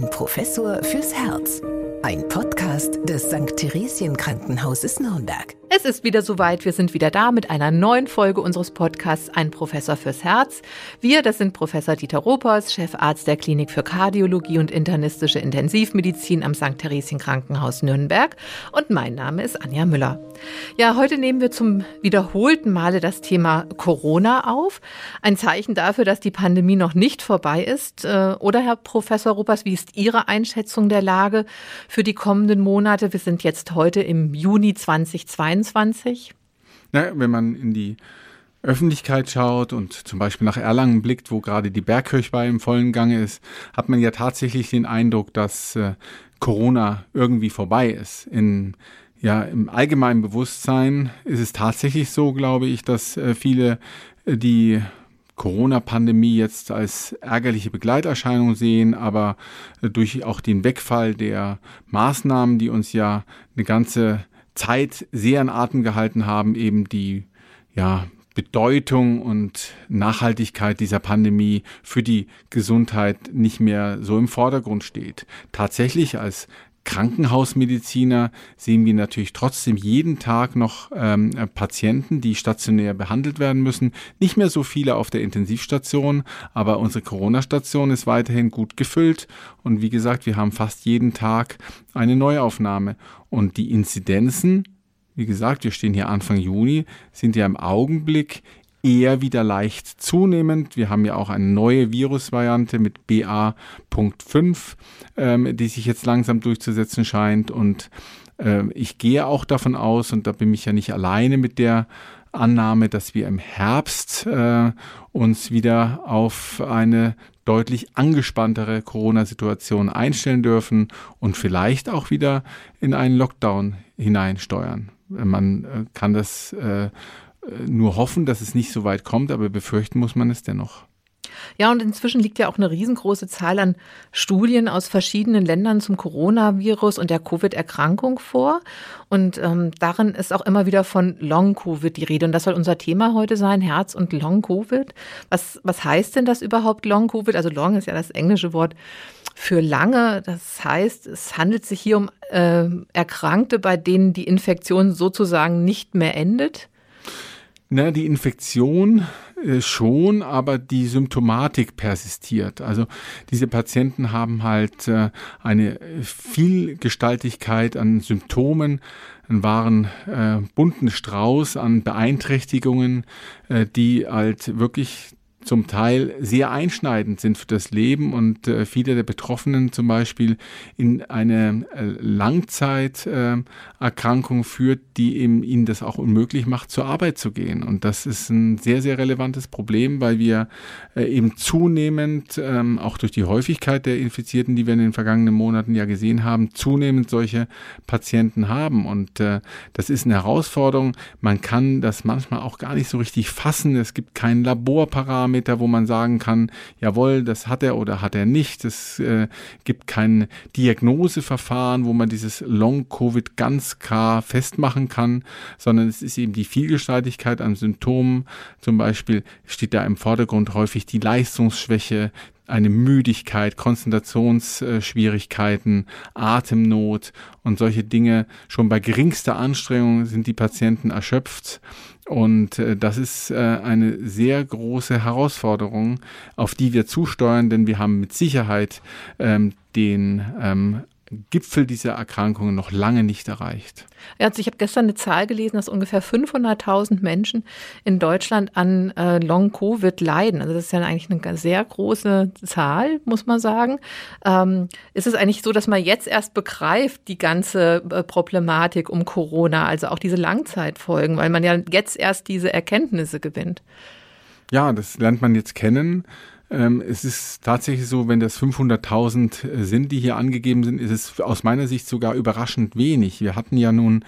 Ein Professor fürs Herz. Ein Podcast des St. Theresien Krankenhauses Nürnberg. Es ist wieder soweit. Wir sind wieder da mit einer neuen Folge unseres Podcasts Ein Professor fürs Herz. Wir, das sind Professor Dieter Ropers, Chefarzt der Klinik für Kardiologie und internistische Intensivmedizin am St. Theresien Krankenhaus Nürnberg. Und mein Name ist Anja Müller. Ja, heute nehmen wir zum wiederholten Male das Thema Corona auf. Ein Zeichen dafür, dass die Pandemie noch nicht vorbei ist. Äh, oder, Herr Professor Ropers, wie ist Ihre Einschätzung der Lage für die kommenden Monate? Wir sind jetzt heute im Juni 2022. 2021? Na, wenn man in die Öffentlichkeit schaut und zum Beispiel nach Erlangen blickt, wo gerade die Bergkirchweih im vollen Gange ist, hat man ja tatsächlich den Eindruck, dass äh, Corona irgendwie vorbei ist. In, ja, im allgemeinen Bewusstsein ist es tatsächlich so, glaube ich, dass äh, viele äh, die Corona-Pandemie jetzt als ärgerliche Begleiterscheinung sehen, aber äh, durch auch den Wegfall der Maßnahmen, die uns ja eine ganze Zeit sehr in Atem gehalten haben, eben die ja, Bedeutung und Nachhaltigkeit dieser Pandemie für die Gesundheit nicht mehr so im Vordergrund steht. Tatsächlich als Krankenhausmediziner sehen wir natürlich trotzdem jeden Tag noch ähm, Patienten, die stationär behandelt werden müssen. Nicht mehr so viele auf der Intensivstation, aber unsere Corona-Station ist weiterhin gut gefüllt. Und wie gesagt, wir haben fast jeden Tag eine Neuaufnahme. Und die Inzidenzen, wie gesagt, wir stehen hier Anfang Juni, sind ja im Augenblick eher wieder leicht zunehmend. Wir haben ja auch eine neue Virusvariante mit BA.5, ähm, die sich jetzt langsam durchzusetzen scheint. Und äh, ich gehe auch davon aus, und da bin ich ja nicht alleine mit der Annahme, dass wir im Herbst äh, uns wieder auf eine deutlich angespanntere Corona-Situation einstellen dürfen und vielleicht auch wieder in einen Lockdown hineinsteuern. Man äh, kann das äh, nur hoffen, dass es nicht so weit kommt, aber befürchten muss man es dennoch. Ja, und inzwischen liegt ja auch eine riesengroße Zahl an Studien aus verschiedenen Ländern zum Coronavirus und der Covid-Erkrankung vor. Und ähm, darin ist auch immer wieder von Long-Covid die Rede. Und das soll unser Thema heute sein, Herz- und Long-Covid. Was, was heißt denn das überhaupt Long-Covid? Also Long ist ja das englische Wort für lange. Das heißt, es handelt sich hier um äh, Erkrankte, bei denen die Infektion sozusagen nicht mehr endet. Na, die Infektion äh, schon, aber die Symptomatik persistiert. Also diese Patienten haben halt äh, eine Vielgestaltigkeit an Symptomen, einen wahren äh, bunten Strauß an Beeinträchtigungen, äh, die halt wirklich zum Teil sehr einschneidend sind für das Leben und äh, viele der Betroffenen zum Beispiel in eine äh, Langzeiterkrankung äh, führt, die eben ihnen das auch unmöglich macht, zur Arbeit zu gehen. Und das ist ein sehr, sehr relevantes Problem, weil wir äh, eben zunehmend, ähm, auch durch die Häufigkeit der Infizierten, die wir in den vergangenen Monaten ja gesehen haben, zunehmend solche Patienten haben. Und äh, das ist eine Herausforderung. Man kann das manchmal auch gar nicht so richtig fassen. Es gibt keinen Laborparameter Parameter, wo man sagen kann, jawohl, das hat er oder hat er nicht. Es äh, gibt kein Diagnoseverfahren, wo man dieses Long-Covid ganz klar festmachen kann, sondern es ist eben die Vielgestaltigkeit an Symptomen. Zum Beispiel steht da im Vordergrund häufig die Leistungsschwäche, eine Müdigkeit, Konzentrationsschwierigkeiten, Atemnot und solche Dinge. Schon bei geringster Anstrengung sind die Patienten erschöpft. Und äh, das ist äh, eine sehr große Herausforderung, auf die wir zusteuern, denn wir haben mit Sicherheit ähm, den ähm, Gipfel dieser Erkrankungen noch lange nicht erreicht. Also ich habe gestern eine Zahl gelesen, dass ungefähr 500.000 Menschen in Deutschland an äh, Long-Covid leiden. Also das ist ja eigentlich eine sehr große Zahl, muss man sagen. Ähm, ist es eigentlich so, dass man jetzt erst begreift, die ganze äh, Problematik um Corona, also auch diese Langzeitfolgen, weil man ja jetzt erst diese Erkenntnisse gewinnt? Ja, das lernt man jetzt kennen. Ähm, es ist tatsächlich so, wenn das 500.000 äh, sind, die hier angegeben sind, ist es aus meiner Sicht sogar überraschend wenig. Wir hatten ja nun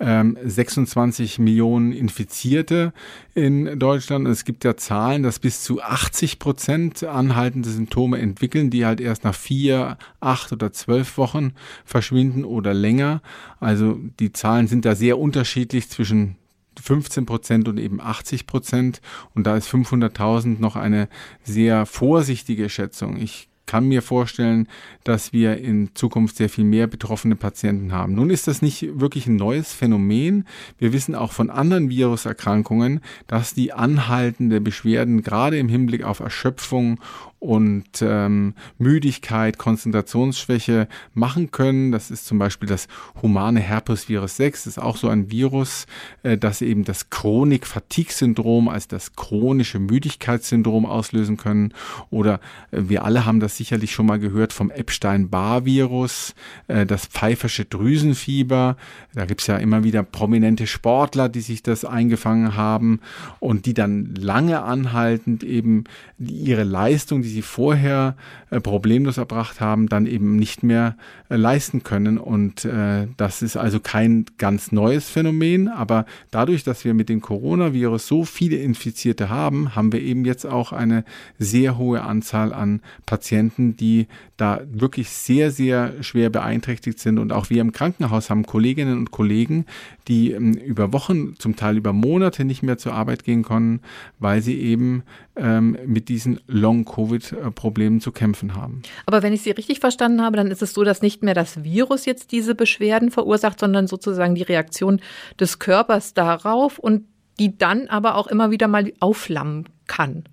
ähm, 26 Millionen Infizierte in Deutschland. Und es gibt ja Zahlen, dass bis zu 80 Prozent anhaltende Symptome entwickeln, die halt erst nach vier, acht oder zwölf Wochen verschwinden oder länger. Also die Zahlen sind da sehr unterschiedlich zwischen 15 Prozent und eben 80 Prozent. Und da ist 500.000 noch eine sehr vorsichtige Schätzung. Ich kann mir vorstellen, dass wir in Zukunft sehr viel mehr betroffene Patienten haben. Nun ist das nicht wirklich ein neues Phänomen. Wir wissen auch von anderen Viruserkrankungen, dass die anhaltende Beschwerden gerade im Hinblick auf Erschöpfung und ähm, Müdigkeit, Konzentrationsschwäche machen können. Das ist zum Beispiel das humane Herpesvirus 6. Das ist auch so ein Virus, äh, das eben das Chronik-Fatigue-Syndrom als das chronische Müdigkeitssyndrom auslösen können. Oder äh, wir alle haben das sicherlich schon mal gehört vom Epstein-Barr-Virus, äh, das pfeifersche Drüsenfieber. Da gibt's ja immer wieder prominente Sportler, die sich das eingefangen haben und die dann lange anhaltend eben ihre Leistung, die sie vorher äh, problemlos erbracht haben, dann eben nicht mehr äh, leisten können. Und äh, das ist also kein ganz neues Phänomen, aber dadurch, dass wir mit dem Coronavirus so viele Infizierte haben, haben wir eben jetzt auch eine sehr hohe Anzahl an Patienten, die da wirklich sehr, sehr schwer beeinträchtigt sind. Und auch wir im Krankenhaus haben Kolleginnen und Kollegen, die ähm, über Wochen, zum Teil über Monate nicht mehr zur Arbeit gehen konnten, weil sie eben ähm, mit diesen Long-Covid-Problemen zu kämpfen haben. Aber wenn ich Sie richtig verstanden habe, dann ist es so, dass nicht mehr das Virus jetzt diese Beschwerden verursacht, sondern sozusagen die Reaktion des Körpers darauf und die dann aber auch immer wieder mal aufflammen kann.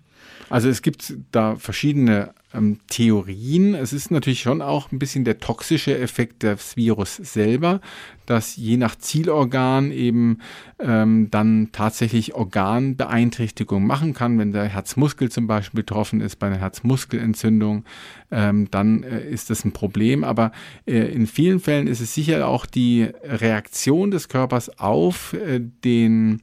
Also es gibt da verschiedene ähm, Theorien. Es ist natürlich schon auch ein bisschen der toxische Effekt des Virus selber, dass je nach Zielorgan eben ähm, dann tatsächlich Organbeeinträchtigung machen kann. Wenn der Herzmuskel zum Beispiel betroffen ist bei einer Herzmuskelentzündung, ähm, dann äh, ist das ein Problem. Aber äh, in vielen Fällen ist es sicher auch die Reaktion des Körpers auf äh, den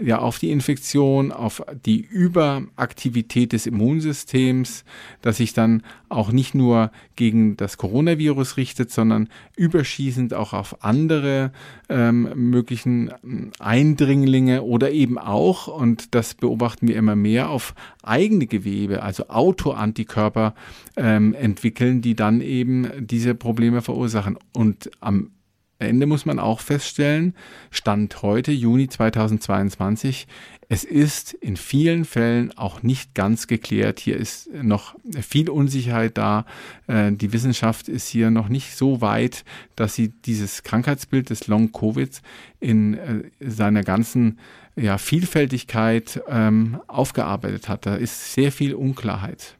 ja auf die Infektion, auf die Überaktivität des Immunsystems, das sich dann auch nicht nur gegen das Coronavirus richtet, sondern überschießend auch auf andere ähm, möglichen ähm, Eindringlinge oder eben auch, und das beobachten wir immer mehr, auf eigene Gewebe, also Autoantikörper ähm, entwickeln, die dann eben diese Probleme verursachen. Und am Ende muss man auch feststellen, Stand heute, Juni 2022, es ist in vielen Fällen auch nicht ganz geklärt. Hier ist noch viel Unsicherheit da. Äh, die Wissenschaft ist hier noch nicht so weit, dass sie dieses Krankheitsbild des Long-Covids in äh, seiner ganzen ja, Vielfältigkeit ähm, aufgearbeitet hat. Da ist sehr viel Unklarheit.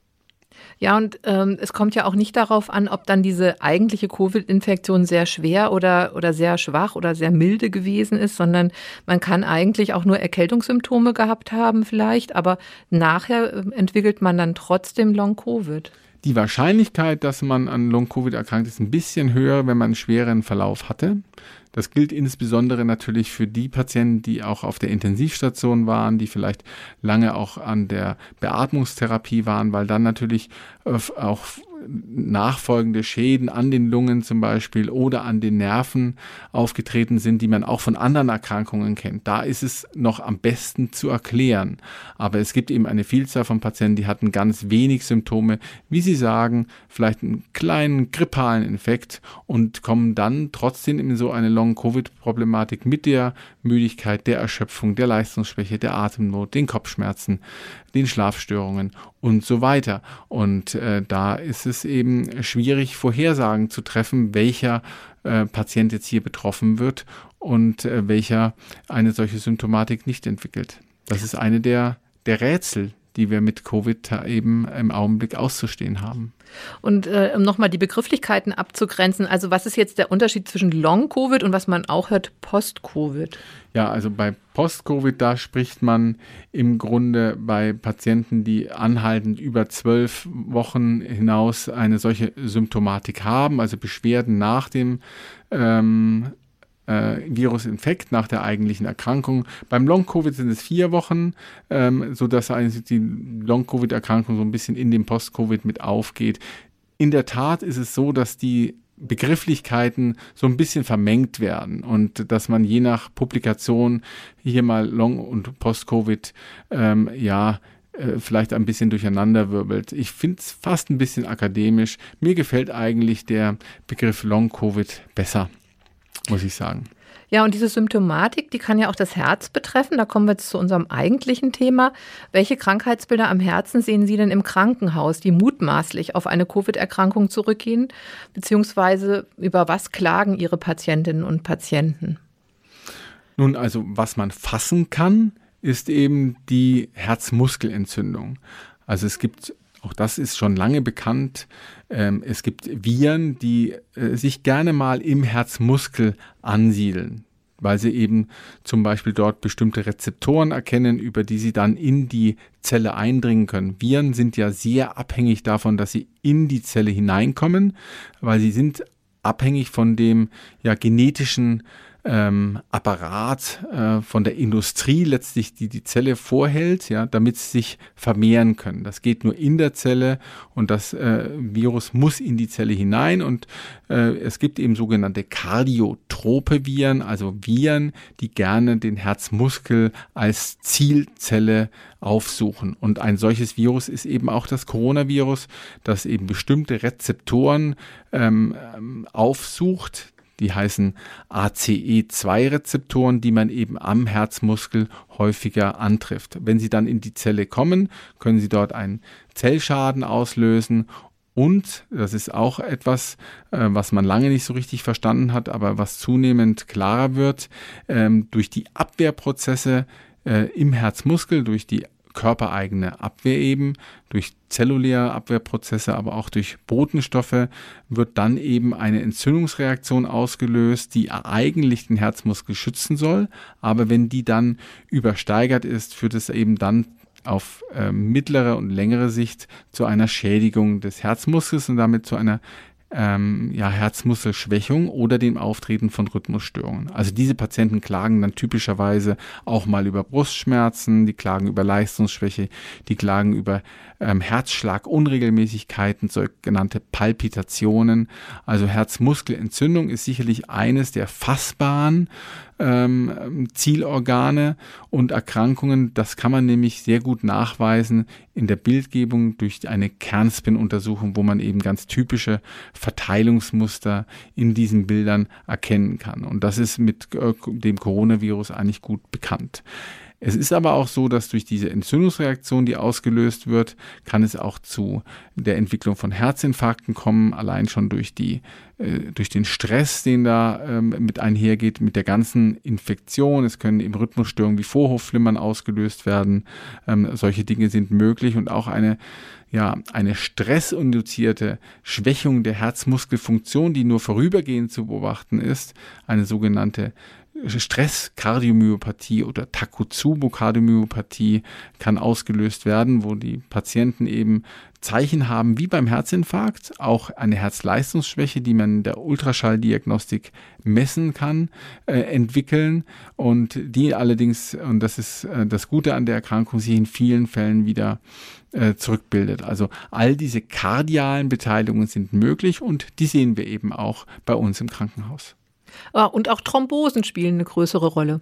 Ja, und ähm, es kommt ja auch nicht darauf an, ob dann diese eigentliche Covid-Infektion sehr schwer oder, oder sehr schwach oder sehr milde gewesen ist, sondern man kann eigentlich auch nur Erkältungssymptome gehabt haben vielleicht, aber nachher äh, entwickelt man dann trotzdem Long-Covid. Die Wahrscheinlichkeit, dass man an Long-Covid erkrankt, ist ein bisschen höher, wenn man einen schweren Verlauf hatte. Das gilt insbesondere natürlich für die Patienten, die auch auf der Intensivstation waren, die vielleicht lange auch an der Beatmungstherapie waren, weil dann natürlich auch nachfolgende Schäden an den Lungen zum Beispiel oder an den Nerven aufgetreten sind, die man auch von anderen Erkrankungen kennt. Da ist es noch am besten zu erklären. Aber es gibt eben eine Vielzahl von Patienten, die hatten ganz wenig Symptome, wie Sie sagen, vielleicht einen kleinen grippalen Infekt und kommen dann trotzdem in so eine Long-Covid-Problematik mit der Müdigkeit, der Erschöpfung, der Leistungsschwäche, der Atemnot, den Kopfschmerzen, den Schlafstörungen und so weiter. Und äh, da ist es eben schwierig, Vorhersagen zu treffen, welcher äh, Patient jetzt hier betroffen wird und äh, welcher eine solche Symptomatik nicht entwickelt. Das ist eine der, der Rätsel, die wir mit Covid eben im Augenblick auszustehen haben. Und äh, um nochmal die Begrifflichkeiten abzugrenzen, also was ist jetzt der Unterschied zwischen Long-Covid und was man auch hört, Post-Covid? Ja, also bei Post-Covid, da spricht man im Grunde bei Patienten, die anhaltend über zwölf Wochen hinaus eine solche Symptomatik haben, also Beschwerden nach dem ähm, äh, Virusinfekt nach der eigentlichen Erkrankung. Beim Long-Covid sind es vier Wochen, ähm, sodass die Long-Covid-Erkrankung so ein bisschen in dem Post-Covid mit aufgeht. In der Tat ist es so, dass die Begrifflichkeiten so ein bisschen vermengt werden und dass man je nach Publikation hier mal Long- und Post-Covid ähm, ja äh, vielleicht ein bisschen durcheinander wirbelt. Ich finde es fast ein bisschen akademisch. Mir gefällt eigentlich der Begriff Long-Covid besser muss ich sagen. Ja, und diese Symptomatik, die kann ja auch das Herz betreffen. Da kommen wir jetzt zu unserem eigentlichen Thema. Welche Krankheitsbilder am Herzen sehen Sie denn im Krankenhaus, die mutmaßlich auf eine Covid-Erkrankung zurückgehen? Beziehungsweise über was klagen Ihre Patientinnen und Patienten? Nun, also was man fassen kann, ist eben die Herzmuskelentzündung. Also es gibt, auch das ist schon lange bekannt, ähm, es gibt Viren, die äh, sich gerne mal im Herzmuskel ansiedeln, weil sie eben zum Beispiel dort bestimmte Rezeptoren erkennen, über die sie dann in die Zelle eindringen können. Viren sind ja sehr abhängig davon, dass sie in die Zelle hineinkommen, weil sie sind abhängig von dem ja genetischen ähm, Apparat äh, von der Industrie letztlich, die die Zelle vorhält, ja, damit sie sich vermehren können. Das geht nur in der Zelle und das äh, Virus muss in die Zelle hinein und äh, es gibt eben sogenannte kardiotrope Viren, also Viren, die gerne den Herzmuskel als Zielzelle aufsuchen. Und ein solches Virus ist eben auch das Coronavirus, das eben bestimmte Rezeptoren ähm, aufsucht, die heißen ACE2-Rezeptoren, die man eben am Herzmuskel häufiger antrifft. Wenn sie dann in die Zelle kommen, können sie dort einen Zellschaden auslösen und das ist auch etwas, äh, was man lange nicht so richtig verstanden hat, aber was zunehmend klarer wird, ähm, durch die Abwehrprozesse äh, im Herzmuskel, durch die körpereigene Abwehr eben, durch zelluläre Abwehrprozesse, aber auch durch Botenstoffe wird dann eben eine Entzündungsreaktion ausgelöst, die eigentlich den Herzmuskel schützen soll. Aber wenn die dann übersteigert ist, führt es eben dann auf äh, mittlere und längere Sicht zu einer Schädigung des Herzmuskels und damit zu einer ähm, ja, Herzmuskelschwächung oder dem Auftreten von Rhythmusstörungen. Also diese Patienten klagen dann typischerweise auch mal über Brustschmerzen, die klagen über Leistungsschwäche, die klagen über ähm, Herzschlagunregelmäßigkeiten, sogenannte Palpitationen. Also Herzmuskelentzündung ist sicherlich eines der fassbaren ähm, Zielorgane und Erkrankungen. Das kann man nämlich sehr gut nachweisen in der Bildgebung durch eine Kernspin-Untersuchung, wo man eben ganz typische Verteilungsmuster in diesen Bildern erkennen kann. Und das ist mit äh, dem Coronavirus eigentlich gut bekannt. Es ist aber auch so, dass durch diese Entzündungsreaktion, die ausgelöst wird, kann es auch zu der Entwicklung von Herzinfarkten kommen, allein schon durch die äh, durch den Stress, den da ähm, mit einhergeht, mit der ganzen Infektion. Es können eben Rhythmusstörungen wie Vorhofflimmern ausgelöst werden. Ähm, solche Dinge sind möglich und auch eine ja, eine stressinduzierte Schwächung der Herzmuskelfunktion, die nur vorübergehend zu beobachten ist, eine sogenannte Stresskardiomyopathie oder Takotsubo-Kardiomyopathie kann ausgelöst werden, wo die Patienten eben Zeichen haben wie beim Herzinfarkt, auch eine Herzleistungsschwäche, die man in der Ultraschalldiagnostik messen kann, äh, entwickeln und die allerdings, und das ist äh, das Gute an der Erkrankung, sich in vielen Fällen wieder äh, zurückbildet. Also all diese kardialen Beteiligungen sind möglich und die sehen wir eben auch bei uns im Krankenhaus. Ah, und auch Thrombosen spielen eine größere Rolle.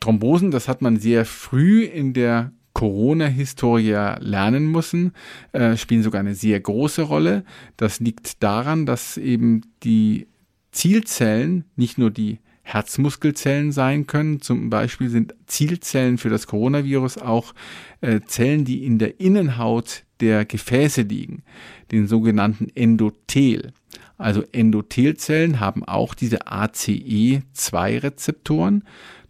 Thrombosen, das hat man sehr früh in der Corona-Historie lernen müssen, äh, spielen sogar eine sehr große Rolle. Das liegt daran, dass eben die Zielzellen nicht nur die Herzmuskelzellen sein können. Zum Beispiel sind Zielzellen für das Coronavirus auch äh, Zellen, die in der Innenhaut der Gefäße liegen, den sogenannten Endothel. Also Endothelzellen haben auch diese ACE2-Rezeptoren.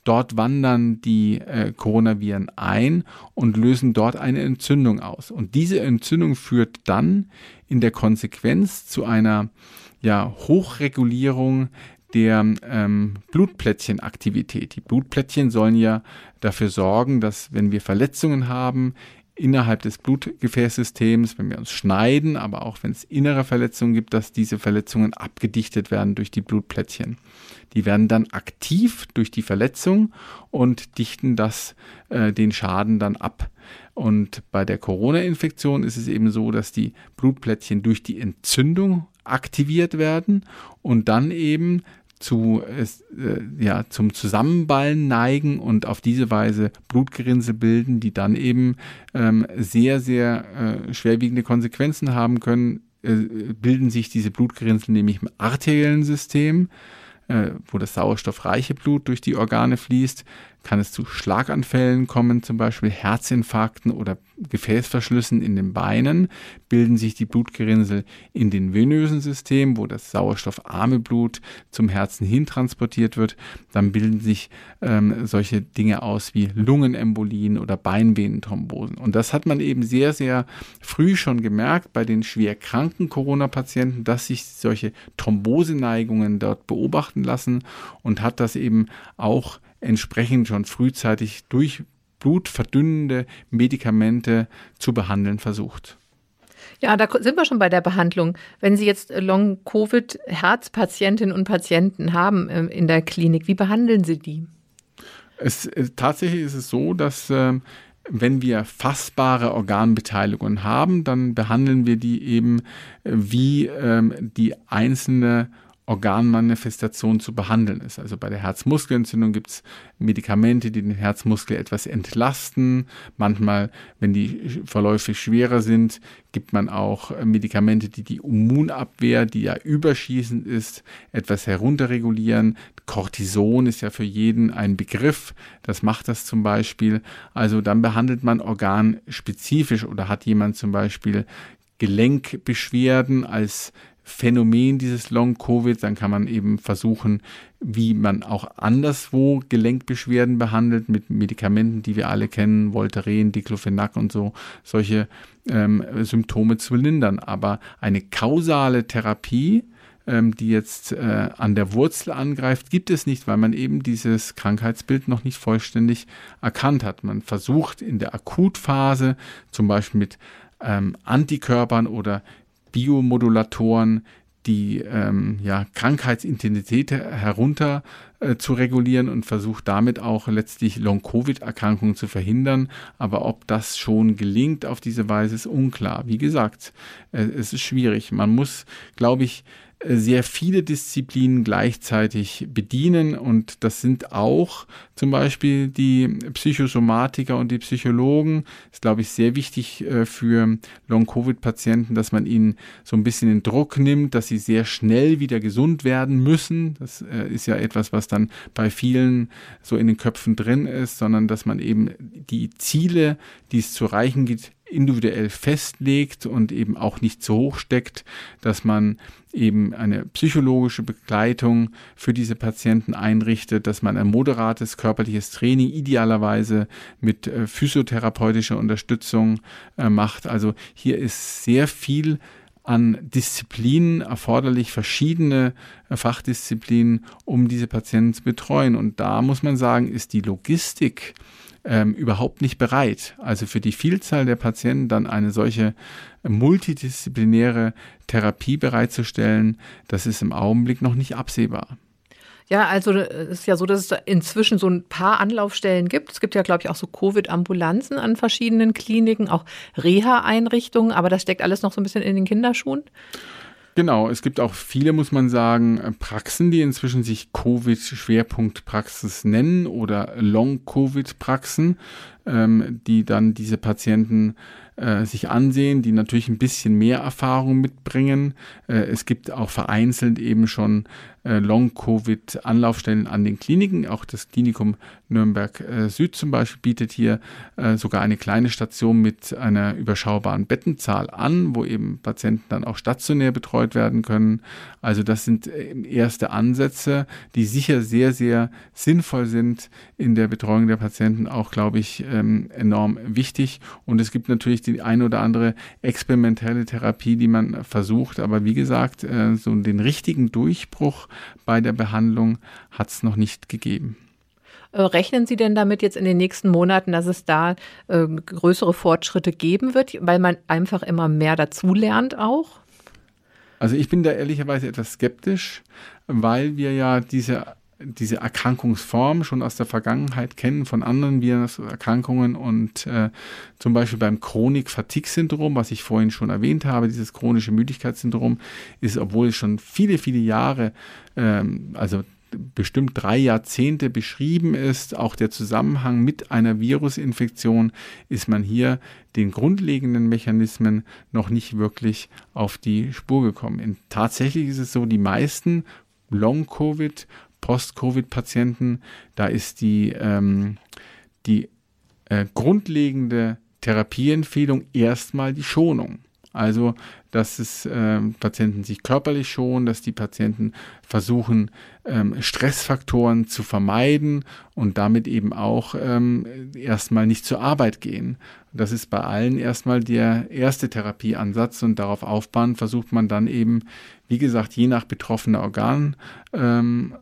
Dort wandern die äh, Coronaviren ein und lösen dort eine Entzündung aus. Und diese Entzündung führt dann in der Konsequenz zu einer ja, Hochregulierung der ähm, Blutplättchenaktivität. Die Blutplättchen sollen ja dafür sorgen, dass wenn wir Verletzungen haben innerhalb des Blutgefäßsystems, wenn wir uns schneiden, aber auch wenn es innere Verletzungen gibt, dass diese Verletzungen abgedichtet werden durch die Blutplättchen. Die werden dann aktiv durch die Verletzung und dichten das, äh, den Schaden dann ab. Und bei der Corona-Infektion ist es eben so, dass die Blutplättchen durch die Entzündung aktiviert werden und dann eben zu, äh, ja, zum Zusammenballen neigen und auf diese Weise Blutgerinnsel bilden, die dann eben ähm, sehr, sehr äh, schwerwiegende Konsequenzen haben können. Äh, bilden sich diese Blutgerinnsel nämlich im arteriellen System äh, wo das sauerstoffreiche Blut durch die Organe fließt, kann es zu Schlaganfällen kommen, zum Beispiel Herzinfarkten oder Gefäßverschlüssen in den Beinen, bilden sich die Blutgerinnsel in den venösen System, wo das sauerstoffarme Blut zum Herzen hin transportiert wird. Dann bilden sich ähm, solche Dinge aus wie Lungenembolien oder Beinvenenthrombosen. Und das hat man eben sehr, sehr früh schon gemerkt bei den schwer kranken Corona-Patienten, dass sich solche Thromboseneigungen dort beobachten lassen und hat das eben auch entsprechend schon frühzeitig durch blutverdünnende Medikamente zu behandeln versucht. Ja, da sind wir schon bei der Behandlung. Wenn Sie jetzt Long-Covid-Herzpatientinnen und Patienten haben ähm, in der Klinik, wie behandeln Sie die? Es, äh, tatsächlich ist es so, dass äh, wenn wir fassbare Organbeteiligungen haben, dann behandeln wir die eben äh, wie ähm, die einzelne Organmanifestation zu behandeln ist. Also bei der Herzmuskelentzündung gibt es Medikamente, die den Herzmuskel etwas entlasten. Manchmal, wenn die Verläufe schwerer sind, gibt man auch Medikamente, die die Immunabwehr, die ja überschießend ist, etwas herunterregulieren. Cortison ist ja für jeden ein Begriff. Das macht das zum Beispiel. Also dann behandelt man organspezifisch oder hat jemand zum Beispiel Gelenkbeschwerden als Phänomen dieses Long-Covid, dann kann man eben versuchen, wie man auch anderswo Gelenkbeschwerden behandelt mit Medikamenten, die wir alle kennen, Voltaren, Diclofenac und so, solche ähm, Symptome zu lindern. Aber eine kausale Therapie, ähm, die jetzt äh, an der Wurzel angreift, gibt es nicht, weil man eben dieses Krankheitsbild noch nicht vollständig erkannt hat. Man versucht in der Akutphase zum Beispiel mit ähm, Antikörpern oder Biomodulatoren, die ähm, ja, Krankheitsintensität herunter äh, zu regulieren und versucht damit auch letztlich Long-Covid-Erkrankungen zu verhindern. Aber ob das schon gelingt auf diese Weise, ist unklar. Wie gesagt, äh, es ist schwierig. Man muss, glaube ich, sehr viele Disziplinen gleichzeitig bedienen und das sind auch zum Beispiel die Psychosomatiker und die Psychologen. Ist, glaube ich, sehr wichtig äh, für Long-Covid-Patienten, dass man ihnen so ein bisschen den Druck nimmt, dass sie sehr schnell wieder gesund werden müssen. Das äh, ist ja etwas, was dann bei vielen so in den Köpfen drin ist, sondern dass man eben die Ziele, die es zu erreichen gibt, individuell festlegt und eben auch nicht zu hoch steckt, dass man eben eine psychologische Begleitung für diese Patienten einrichtet, dass man ein moderates körperliches Training idealerweise mit äh, physiotherapeutischer Unterstützung äh, macht. Also hier ist sehr viel an Disziplinen erforderlich, verschiedene äh, Fachdisziplinen, um diese Patienten zu betreuen. Und da muss man sagen, ist die Logistik ähm, überhaupt nicht bereit. Also für die Vielzahl der Patienten dann eine solche multidisziplinäre Therapie bereitzustellen, das ist im Augenblick noch nicht absehbar. Ja, also äh, es ist ja so, dass es inzwischen so ein paar Anlaufstellen gibt. Es gibt ja, glaube ich, auch so Covid-Ambulanzen an verschiedenen Kliniken, auch Reha-Einrichtungen, aber das steckt alles noch so ein bisschen in den Kinderschuhen. Genau, es gibt auch viele, muss man sagen, äh, Praxen, die inzwischen sich Covid-Schwerpunktpraxis nennen oder Long-Covid-Praxen, ähm, die dann diese Patienten äh, sich ansehen, die natürlich ein bisschen mehr Erfahrung mitbringen. Äh, es gibt auch vereinzelt eben schon äh, Long-Covid-Anlaufstellen an den Kliniken. Auch das Klinikum Nürnberg äh, Süd zum Beispiel bietet hier äh, sogar eine kleine Station mit einer überschaubaren Bettenzahl an, wo eben Patienten dann auch stationär betreut werden können. Also das sind erste Ansätze, die sicher sehr, sehr sinnvoll sind in der Betreuung der Patienten, auch, glaube ich, ähm, enorm wichtig. Und es gibt natürlich die eine oder andere experimentelle Therapie, die man versucht. Aber wie gesagt, so den richtigen Durchbruch bei der Behandlung hat es noch nicht gegeben. Äh, rechnen Sie denn damit jetzt in den nächsten Monaten, dass es da äh, größere Fortschritte geben wird, weil man einfach immer mehr dazulernt auch? Also ich bin da ehrlicherweise etwas skeptisch, weil wir ja diese diese Erkrankungsform schon aus der Vergangenheit kennen von anderen Viruserkrankungen und äh, zum Beispiel beim Chronik-Fatigue-Syndrom, was ich vorhin schon erwähnt habe, dieses chronische Müdigkeitssyndrom, ist, obwohl es schon viele, viele Jahre, ähm, also bestimmt drei Jahrzehnte beschrieben ist, auch der Zusammenhang mit einer Virusinfektion, ist man hier den grundlegenden Mechanismen noch nicht wirklich auf die Spur gekommen. Und tatsächlich ist es so, die meisten Long-Covid, Post-Covid-Patienten, da ist die, ähm, die äh, grundlegende Therapieempfehlung erstmal die Schonung. Also, dass es äh, Patienten sich körperlich schonen, dass die Patienten versuchen, ähm, Stressfaktoren zu vermeiden und damit eben auch ähm, erstmal nicht zur Arbeit gehen. Das ist bei allen erstmal der erste Therapieansatz und darauf aufbauen versucht man dann eben, wie gesagt, je nach betroffener Organsystem ähm,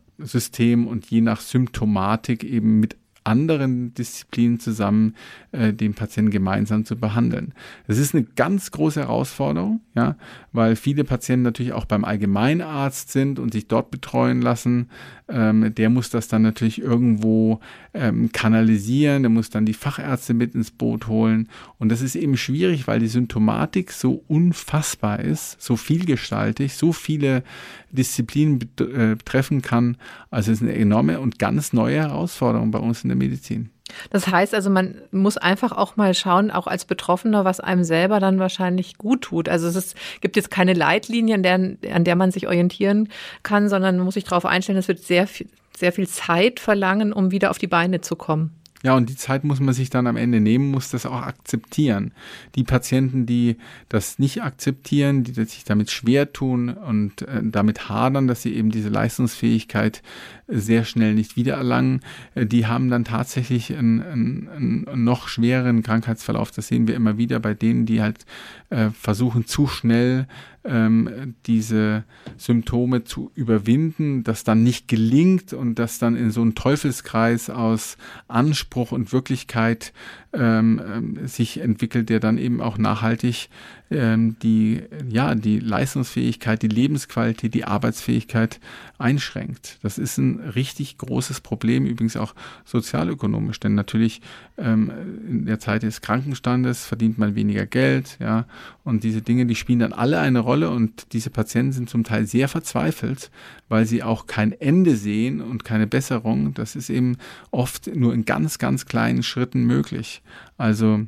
und je nach Symptomatik eben mit anderen Disziplinen zusammen äh, den Patienten gemeinsam zu behandeln. Das ist eine ganz große Herausforderung, ja, weil viele Patienten natürlich auch beim Allgemeinarzt sind und sich dort betreuen lassen. Ähm, der muss das dann natürlich irgendwo ähm, kanalisieren, der muss dann die Fachärzte mit ins Boot holen. Und das ist eben schwierig, weil die Symptomatik so unfassbar ist, so vielgestaltig, so viele Disziplinen äh, betreffen kann. Also es ist eine enorme und ganz neue Herausforderung bei uns in der Medizin. Das heißt also, man muss einfach auch mal schauen, auch als Betroffener, was einem selber dann wahrscheinlich gut tut. Also es ist, gibt jetzt keine Leitlinie, an der, an der man sich orientieren kann, sondern man muss sich darauf einstellen, es wird sehr viel, sehr viel Zeit verlangen, um wieder auf die Beine zu kommen. Ja, und die Zeit muss man sich dann am Ende nehmen, muss das auch akzeptieren. Die Patienten, die das nicht akzeptieren, die sich damit schwer tun und äh, damit hadern, dass sie eben diese Leistungsfähigkeit sehr schnell nicht wiedererlangen, äh, die haben dann tatsächlich einen, einen, einen, noch schwereren Krankheitsverlauf. Das sehen wir immer wieder bei denen, die halt äh, versuchen zu schnell ähm, diese Symptome zu überwinden, das dann nicht gelingt und das dann in so einen Teufelskreis aus Anspruch und Wirklichkeit ähm, ähm, sich entwickelt, der dann eben auch nachhaltig ähm, die, ja, die Leistungsfähigkeit, die Lebensqualität, die Arbeitsfähigkeit einschränkt. Das ist ein richtig großes Problem, übrigens auch sozialökonomisch, denn natürlich ähm, in der Zeit des Krankenstandes verdient man weniger Geld, ja, und diese Dinge, die spielen dann alle eine Rolle und diese Patienten sind zum Teil sehr verzweifelt, weil sie auch kein Ende sehen und keine Besserung. Das ist eben oft nur in ganz, ganz kleinen Schritten möglich. Also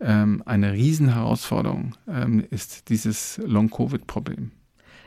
ähm, eine Riesenherausforderung ähm, ist dieses Long-Covid-Problem.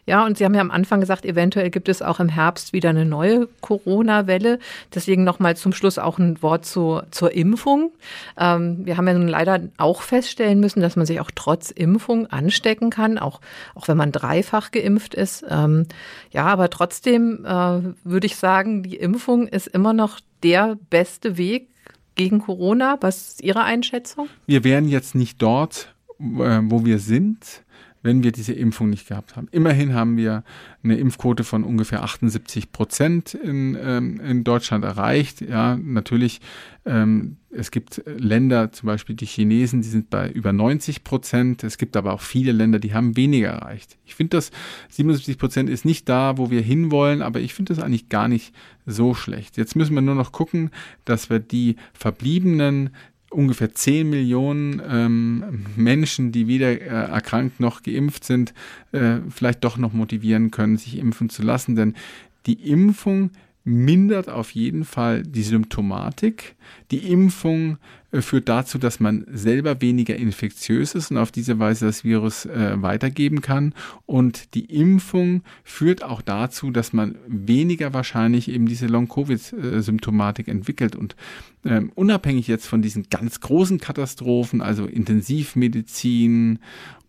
Ja, und Sie haben ja am Anfang gesagt, eventuell gibt es auch im Herbst wieder eine neue Corona-Welle. Deswegen nochmal zum Schluss auch ein Wort zu, zur Impfung. Ähm, wir haben ja nun leider auch feststellen müssen, dass man sich auch trotz Impfung anstecken kann, auch, auch wenn man dreifach geimpft ist. Ähm, ja, aber trotzdem äh, würde ich sagen, die Impfung ist immer noch der beste Weg, gegen Corona? Was ist Ihre Einschätzung? Wir wären jetzt nicht dort, äh, wo wir sind, wenn wir diese Impfung nicht gehabt haben. Immerhin haben wir eine Impfquote von ungefähr 78 Prozent in, ähm, in Deutschland erreicht. Ja, natürlich, ähm, es gibt Länder, zum Beispiel die Chinesen, die sind bei über 90 Prozent. Es gibt aber auch viele Länder, die haben weniger erreicht. Ich finde, das 77 Prozent ist nicht da, wo wir hinwollen, aber ich finde das eigentlich gar nicht so schlecht. Jetzt müssen wir nur noch gucken, dass wir die verbliebenen ungefähr 10 Millionen ähm, Menschen, die weder äh, erkrankt noch geimpft sind, äh, vielleicht doch noch motivieren können, sich impfen zu lassen. Denn die Impfung mindert auf jeden Fall die Symptomatik. Die Impfung äh, führt dazu, dass man selber weniger infektiös ist und auf diese Weise das Virus äh, weitergeben kann. Und die Impfung führt auch dazu, dass man weniger wahrscheinlich eben diese Long-Covid-Symptomatik entwickelt. Und ähm, unabhängig jetzt von diesen ganz großen Katastrophen, also Intensivmedizin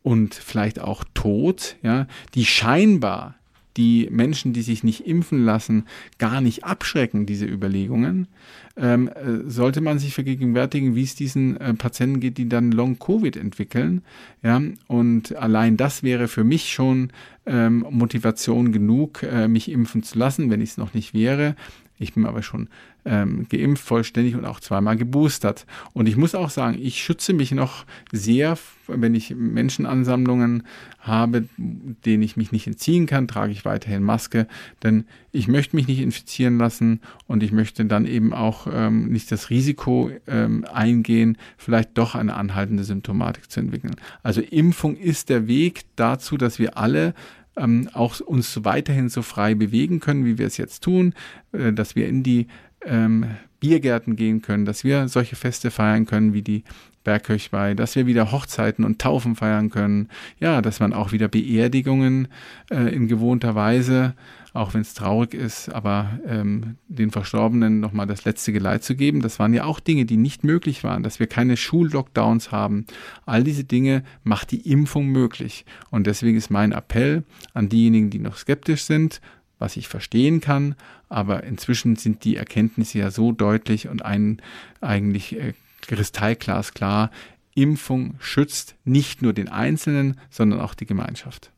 und vielleicht auch Tod, ja, die scheinbar die Menschen, die sich nicht impfen lassen, gar nicht abschrecken, diese Überlegungen, ähm, äh, sollte man sich vergegenwärtigen, wie es diesen äh, Patienten geht, die dann Long-Covid entwickeln. Ja, und allein das wäre für mich schon ähm, Motivation genug, äh, mich impfen zu lassen, wenn ich es noch nicht wäre. Ich bin aber schon ähm, geimpft, vollständig und auch zweimal geboostert. Und ich muss auch sagen, ich schütze mich noch sehr, wenn ich Menschenansammlungen habe, denen ich mich nicht entziehen kann, trage ich weiterhin Maske, denn ich möchte mich nicht infizieren lassen und ich möchte dann eben auch ähm, nicht das Risiko ähm, eingehen, vielleicht doch eine anhaltende Symptomatik zu entwickeln. Also Impfung ist der Weg dazu, dass wir alle ähm, auch uns weiterhin so frei bewegen können, wie wir es jetzt tun, äh, dass wir in die ähm, Biergärten gehen können, dass wir solche Feste feiern können wie die Bergkirchweih, dass wir wieder Hochzeiten und Taufen feiern können. Ja, dass man auch wieder Beerdigungen äh, in gewohnter Weise, auch wenn es traurig ist, aber ähm, den Verstorbenen nochmal das letzte Geleit zu geben. Das waren ja auch Dinge, die nicht möglich waren, dass wir keine Schullockdowns haben. All diese Dinge macht die Impfung möglich. Und deswegen ist mein Appell an diejenigen, die noch skeptisch sind, was ich verstehen kann, aber inzwischen sind die Erkenntnisse ja so deutlich und ein, eigentlich äh, kristallglasklar, Impfung schützt nicht nur den Einzelnen, sondern auch die Gemeinschaft.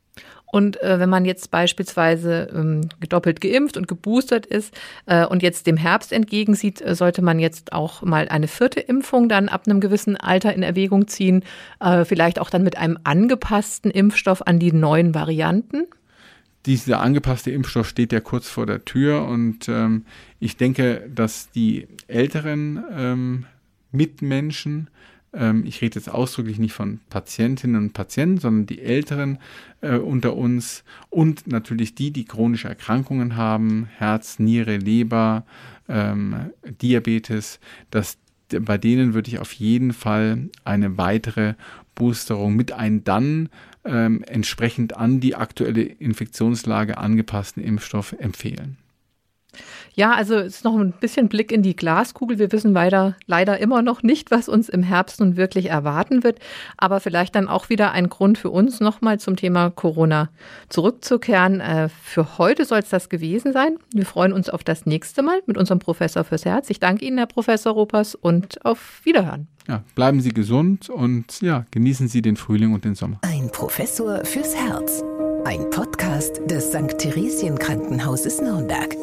Und äh, wenn man jetzt beispielsweise ähm, doppelt geimpft und geboostert ist äh, und jetzt dem Herbst entgegensieht, äh, sollte man jetzt auch mal eine vierte Impfung dann ab einem gewissen Alter in Erwägung ziehen, äh, vielleicht auch dann mit einem angepassten Impfstoff an die neuen Varianten? Dieser angepasste Impfstoff steht ja kurz vor der Tür und ähm, ich denke, dass die älteren ähm, Mitmenschen, ähm, ich rede jetzt ausdrücklich nicht von Patientinnen und Patienten, sondern die Älteren äh, unter uns und natürlich die, die chronische Erkrankungen haben, Herz, Niere, Leber, ähm, Diabetes, dass bei denen würde ich auf jeden Fall eine weitere Boosterung mit einem dann ähm, entsprechend an die aktuelle Infektionslage angepassten Impfstoff empfehlen. Ja, also es ist noch ein bisschen Blick in die Glaskugel. Wir wissen weiter, leider immer noch nicht, was uns im Herbst nun wirklich erwarten wird. Aber vielleicht dann auch wieder ein Grund für uns, nochmal zum Thema Corona zurückzukehren. Äh, für heute soll es das gewesen sein. Wir freuen uns auf das nächste Mal mit unserem Professor fürs Herz. Ich danke Ihnen, Herr Professor Ropers, und auf Wiederhören. Ja, bleiben Sie gesund und ja, genießen Sie den Frühling und den Sommer. Ein Professor fürs Herz. Ein Podcast des St. Theresien Krankenhauses Nürnberg.